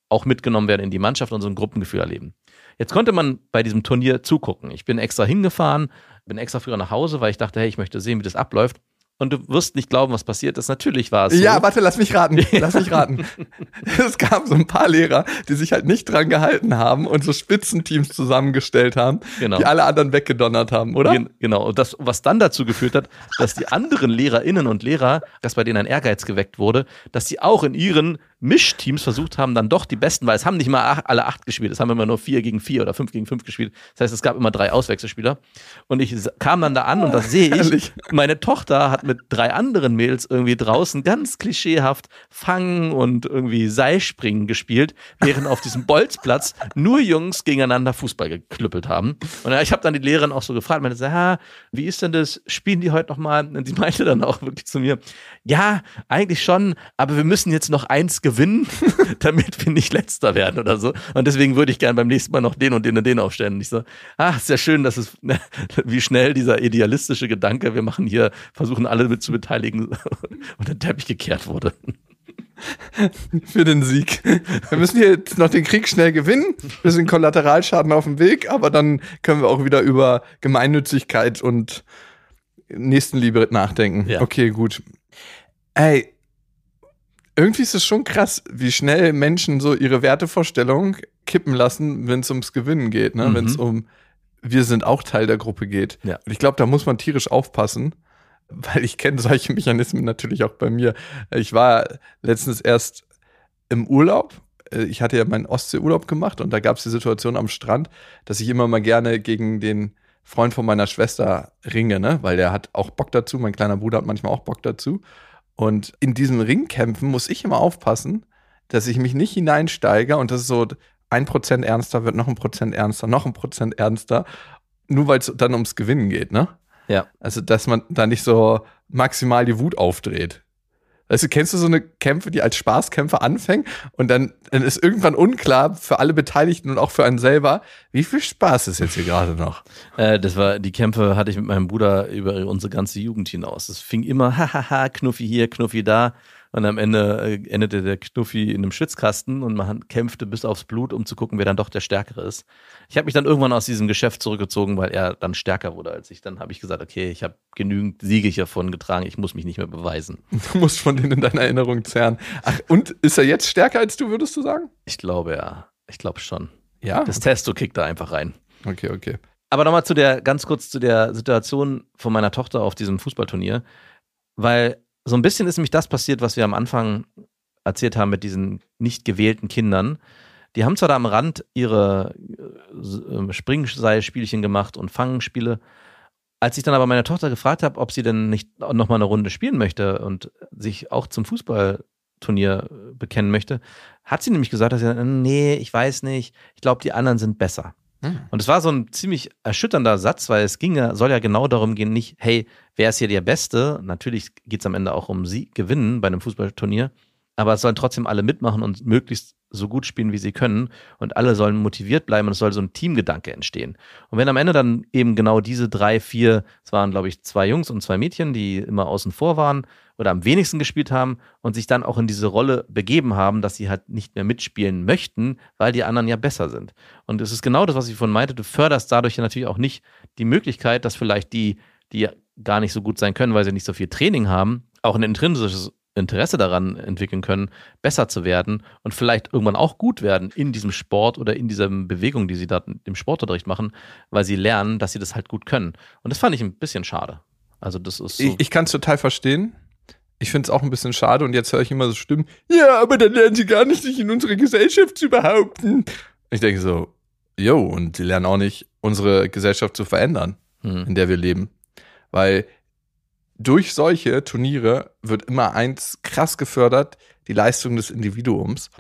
auch mitgenommen werden in die Mannschaft und so ein Gruppengefühl erleben. Jetzt konnte man bei diesem Turnier zugucken. Ich bin extra hingefahren, bin extra früher nach Hause, weil ich dachte, hey, ich möchte sehen, wie das abläuft. Und du wirst nicht glauben, was passiert ist. Natürlich war es so. Ja, warte, lass mich raten. [LAUGHS] Lass mich raten. es gab so ein paar Lehrer, die sich halt nicht dran gehalten haben und so Spitzenteams zusammengestellt haben, Genau. die alle anderen weggedonnert haben, oder? Gen- Genau. Und das, was dann dazu geführt hat, dass die anderen LehrerInnen und Lehrer, dass bei denen ein Ehrgeiz geweckt wurde, dass sie auch in ihren Mischteams versucht haben, dann doch die besten, weil es haben nicht mal ach, alle acht gespielt, es haben immer nur vier gegen vier oder fünf gegen fünf gespielt. Das heißt, es gab immer drei Auswechselspieler. Und ich kam dann da an und da sehe ich, meine Tochter hat mit drei anderen Mädels irgendwie draußen ganz klischeehaft Fangen und irgendwie Seilspringen gespielt, während auf diesem Bolzplatz nur Jungs gegeneinander Fußball geklüppelt haben. Und ich habe dann die Lehrerin auch so gefragt, meinte, ah, wie ist denn das? Spielen die heute nochmal? Und sie meinte dann auch wirklich zu mir, ja, eigentlich schon, aber wir müssen jetzt noch eins gewinnen, [LAUGHS] damit wir nicht letzter werden oder so. Und deswegen würde ich gerne beim nächsten Mal noch den und den und den aufstellen. Und ich so, ah, ist ja schön, dass es, [LAUGHS] wie schnell dieser idealistische Gedanke, wir machen hier, versuchen alle mit zu beteiligen, [LAUGHS] unter den Teppich gekehrt wurde. für den Sieg. Wir müssen hier jetzt noch den Krieg schnell gewinnen. Wir sind Kollateralschaden auf dem Weg, aber dann können wir auch wieder über Gemeinnützigkeit und Nächstenliebe nachdenken. Ja. Okay, gut. Ey, irgendwie ist es schon krass, wie schnell Menschen so ihre Wertevorstellung kippen lassen, wenn es ums Gewinnen geht, ne? Mhm. wenn es um wir sind auch Teil der Gruppe geht. Ja. Und ich glaube, da muss man tierisch aufpassen, [LAUGHS] weil ich kenne solche Mechanismen natürlich auch bei mir. Ich war letztens erst im Urlaub. Äh, Ich hatte ja meinen Ostseeurlaub gemacht und da gab es die Situation am Strand, dass ich immer mal gerne gegen den Freund von meiner Schwester ringe, ne? weil der hat auch Bock dazu. Mein kleiner Bruder hat manchmal auch Bock dazu. Und in diesem Ringkämpfen muss ich immer aufpassen, dass ich mich nicht hineinsteige und das ist so ein Prozent ernster wird, noch ein Prozent ernster, noch ein Prozent ernster, nur weil es dann ums Gewinnen geht, ne? Ja. Also, dass man da nicht so maximal die Wut aufdreht. Du, kennst du so eine Kämpfe, die als Spaßkämpfe anfangen und dann, dann ist irgendwann unklar für alle Beteiligten und auch für einen selber, wie viel Spaß ist jetzt hier gerade noch? [LAUGHS] Äh, das war, die Kämpfe hatte ich mit meinem Bruder über unsere ganze Jugend hinaus. Es fing immer, [LAUGHS] hahaha, Knuffi hier, Knuffi da. Und am Ende äh, endete der Knuffi in einem Schwitzkasten und man kämpfte bis aufs Blut, um zu gucken, wer dann doch der Stärkere ist. Ich habe mich dann irgendwann aus diesem Geschäft zurückgezogen, weil er dann stärker wurde als ich. Dann habe ich gesagt, okay, ich habe genügend Siege hiervon getragen, ich muss mich nicht mehr beweisen. [LAUGHS] Du musst von denen in deiner Erinnerung zerren. Ach, und ist er jetzt stärker als du, würdest du sagen? Ich glaube ja, ich glaube schon. Ja. Das Testo kickt da einfach rein. Okay, okay. Aber nochmal zu der, ganz kurz zu der Situation von meiner Tochter auf diesem Fußballturnier, weil so ein bisschen ist nämlich das passiert, was wir am Anfang erzählt haben mit diesen nicht gewählten Kindern. Die haben zwar da am Rand ihre äh, Springseilspielchen gemacht und Fangspiele. Als ich dann aber meine Tochter gefragt habe, ob sie denn nicht nochmal eine Runde spielen möchte und sich auch zum Fußballturnier äh, bekennen möchte, hat sie nämlich gesagt, dass sie, nee, ich weiß nicht, ich glaube, die anderen sind besser. Und es war so ein ziemlich erschütternder Satz, weil es ging ja, soll ja genau darum gehen, nicht, hey, wer ist hier der Beste? Natürlich geht es am Ende auch um sie gewinnen bei einem Fußballturnier, aber es sollen trotzdem alle mitmachen und möglichst so gut spielen, wie sie können. Und alle sollen motiviert bleiben und es soll so ein Teamgedanke entstehen. Und wenn am Ende dann eben genau diese drei, vier, es waren, glaube ich, zwei Jungs und zwei Mädchen, die immer außen vor waren oder am wenigsten gespielt haben und sich dann auch in diese Rolle begeben haben, dass sie halt nicht mehr mitspielen möchten, weil die anderen ja besser sind. Und es ist genau das, was ich vorhin meinte. Du förderst dadurch ja natürlich auch nicht die Möglichkeit, dass vielleicht die, die gar nicht so gut sein können, weil sie nicht so viel Training haben, auch ein intrinsisches Interesse daran entwickeln können, besser zu werden und vielleicht irgendwann auch gut werden in diesem Sport oder in dieser Bewegung, die sie da im Sportunterricht machen, weil sie lernen, dass sie das halt gut können. Und das fand ich ein bisschen schade. Also das ist so. Ich, ich kann es total verstehen. Ich finde es auch ein bisschen schade und jetzt höre ich immer so Stimmen, ja, aber dann lernen sie gar nicht, sich in unsere Gesellschaft zu behaupten. Ich denke so, jo, und sie lernen auch nicht, unsere Gesellschaft zu verändern, hm. in der wir leben. Weil durch solche Turniere wird immer eins krass gefördert, die Leistung des Individuums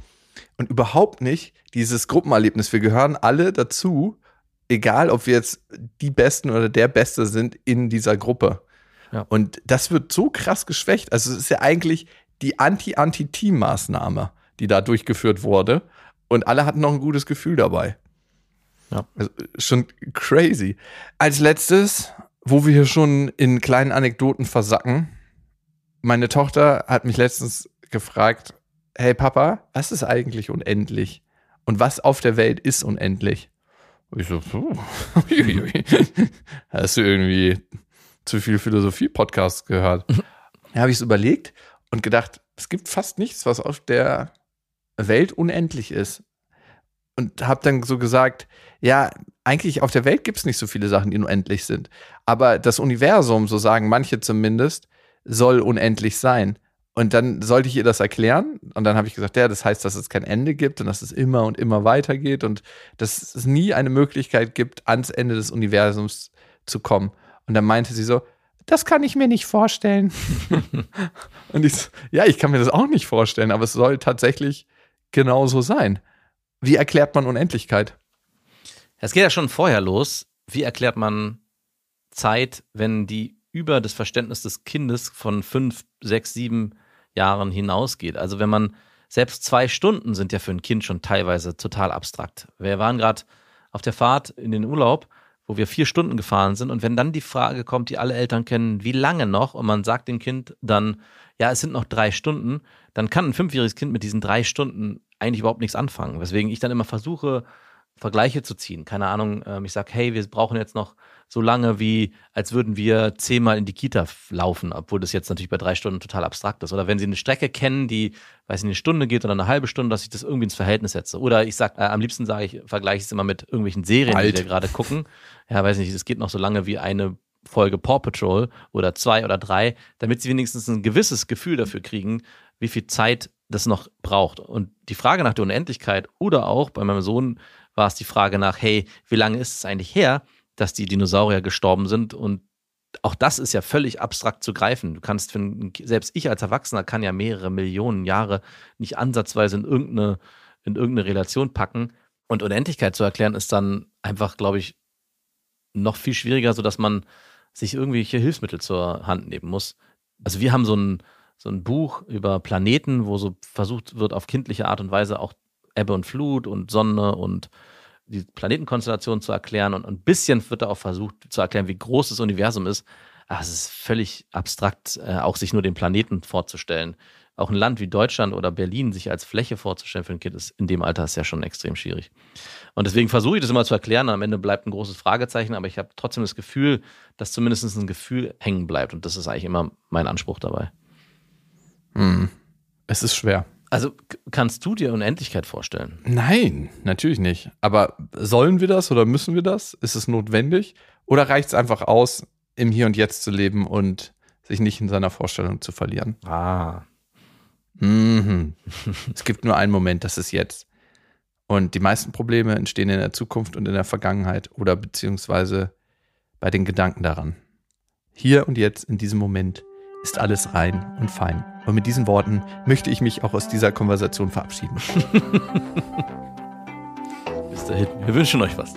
und überhaupt nicht dieses Gruppenerlebnis. Wir gehören alle dazu, egal ob wir jetzt die Besten oder der Beste sind in dieser Gruppe. Ja. Und das wird so krass geschwächt. Also es ist ja eigentlich die Anti-Anti-Team-Maßnahme, die da durchgeführt wurde. Und alle hatten noch ein gutes Gefühl dabei. Ja. Also schon crazy. Als letztes, wo wir hier schon in kleinen Anekdoten versacken, meine Tochter hat mich letztens gefragt, hey Papa, was ist eigentlich unendlich? Und was auf der Welt ist unendlich? Und ich so, uiuiui. [LAUGHS] hast du irgendwie zu viel Philosophie-Podcasts gehört? [LAUGHS] Da habe ich es überlegt und gedacht, es gibt fast nichts, was auf der Welt unendlich ist. Und habe dann so gesagt, ja, eigentlich auf der Welt gibt es nicht so viele Sachen, die unendlich sind. Aber das Universum, so sagen manche zumindest, soll unendlich sein. Und dann sollte ich ihr das erklären. Und dann habe ich gesagt, ja, das heißt, dass es kein Ende gibt und dass es immer und immer weitergeht und dass es nie eine Möglichkeit gibt, ans Ende des Universums zu kommen. Und dann meinte sie so, das kann ich mir nicht vorstellen. [LAUGHS] und ich so, ja, ich kann mir das auch nicht vorstellen, aber es soll tatsächlich genauso sein. Wie erklärt man Unendlichkeit? Es geht ja schon vorher los. Wie erklärt man Zeit, wenn die über das Verständnis des Kindes von fünf, sechs, sieben Jahren hinausgeht? Also wenn man selbst zwei Stunden sind ja für ein Kind schon teilweise total abstrakt. Wir waren gerade auf der Fahrt in den Urlaub, wo wir vier Stunden gefahren sind und wenn dann die Frage kommt, die alle Eltern kennen, wie lange noch und man sagt dem Kind dann, ja, es sind noch drei Stunden, dann kann ein fünfjähriges Kind mit diesen drei Stunden eigentlich überhaupt nichts anfangen. Weswegen ich dann immer versuche, Vergleiche zu ziehen. Keine Ahnung, ähm, ich sage, hey, wir brauchen jetzt noch so lange wie, als würden wir zehnmal in die Kita laufen, obwohl das jetzt natürlich bei drei Stunden total abstrakt ist. Oder wenn sie eine Strecke kennen, die, weiß ich, eine Stunde geht oder eine halbe Stunde, dass ich das irgendwie ins Verhältnis setze. Oder ich sage, äh, am liebsten sage ich, vergleiche ich es immer mit irgendwelchen Serien, Alt. die wir gerade gucken. Ja, weiß nicht, es geht noch so lange wie eine Folge Paw Patrol oder zwei oder drei, damit sie wenigstens ein gewisses Gefühl dafür kriegen, wie viel Zeit das noch braucht. Und die Frage nach der Unendlichkeit oder auch bei meinem Sohn war es die Frage nach, hey, wie lange ist es eigentlich her, dass die Dinosaurier gestorben sind? Und auch das ist ja völlig abstrakt zu greifen. Du kannst, für selbst ich als Erwachsener kann ja mehrere Millionen Jahre nicht ansatzweise in irgendeine, in irgendeine Relation packen. Und Unendlichkeit zu erklären ist dann einfach, glaube ich, noch viel schwieriger, sodass man sich irgendwelche Hilfsmittel zur Hand nehmen muss. Also wir haben so ein, so ein Buch über Planeten, wo so versucht wird, auf kindliche Art und Weise auch Ebbe und Flut und Sonne und die Planetenkonstellation zu erklären. Und ein bisschen wird da auch versucht zu erklären, wie groß das Universum ist. Aber es ist völlig abstrakt, äh, auch sich nur den Planeten vorzustellen. Auch ein Land wie Deutschland oder Berlin sich als Fläche vorzustellen für ein Kind ist in dem Alter ist ja schon extrem schwierig. Und deswegen versuche ich das immer zu erklären. Am Ende bleibt ein großes Fragezeichen, aber ich habe trotzdem das Gefühl, dass zumindest ein Gefühl hängen bleibt. Und das ist eigentlich immer mein Anspruch dabei. Hm. Es ist schwer. Also kannst du dir Unendlichkeit vorstellen? Nein, natürlich nicht. Aber sollen wir das oder müssen wir das? Ist es notwendig? Oder reicht es einfach aus, im Hier und Jetzt zu leben und sich nicht in seiner Vorstellung zu verlieren? Ah. Mhm. es gibt nur einen Moment, das ist jetzt. Und die meisten Probleme entstehen in der Zukunft und in der Vergangenheit oder beziehungsweise bei den Gedanken daran. Hier und jetzt, in diesem Moment, ist alles rein und fein. Und mit diesen Worten möchte ich mich auch aus dieser Konversation verabschieden. [LAUGHS] Bis dahin. Wir wünschen euch was.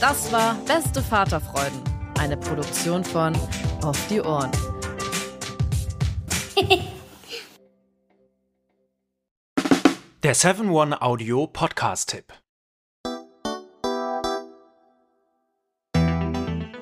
Das war Beste Vaterfreuden, eine Produktion von Auf die Ohren. [LAUGHS] Der 7-One-Audio-Podcast-Tipp.